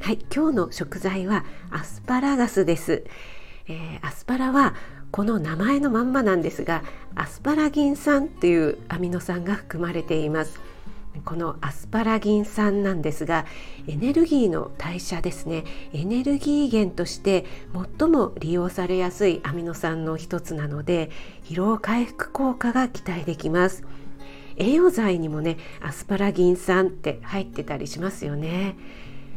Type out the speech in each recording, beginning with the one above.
はい今日の食材はアスパラガスです、えー、アスパラはこの名前のまんまなんですがアスパラギン酸というアミノ酸が含まれています。このアスパラギン酸なんですがエネルギーの代謝ですね。エネルギー源として最も利用されやすいアミノ酸の一つなので疲労回復効果が期待できます。栄養剤にもねアスパラギン酸って入ってたりしますよね。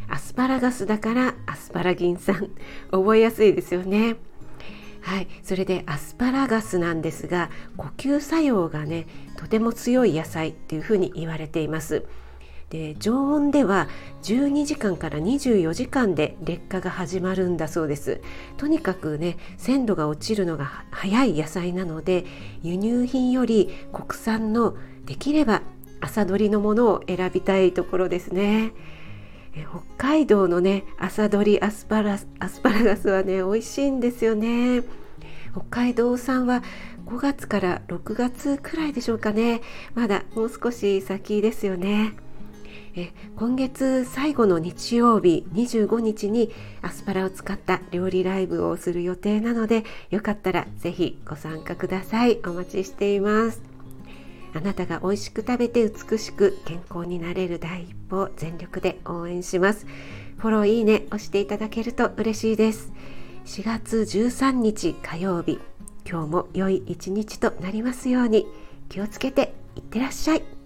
アスパラガスだからアスパラギン酸。覚えやすいですよね。はい、それでアスパラガスなんですが呼吸作用がねとても強い野菜っていうふうに言われています。で常温では12時間から24時間で劣化が始まるんだそうです。とにかくね鮮度が落ちるのが早い野菜なので輸入品より国産のできれば朝どりのものを選びたいところですね。北海道のね朝どりアスパラアスパラガスはね美味しいんですよね。北海道産は5月から6月くらいでしょうかね。まだもう少し先ですよね。え今月最後の日曜日25日にアスパラを使った料理ライブをする予定なのでよかったらぜひご参加ください。お待ちしています。あなたが美味しく食べて美しく健康になれる第一歩を全力で応援します。フォローいいね押していただけると嬉しいです。4月13日火曜日。今日も良い一日となりますように。気をつけていってらっしゃい。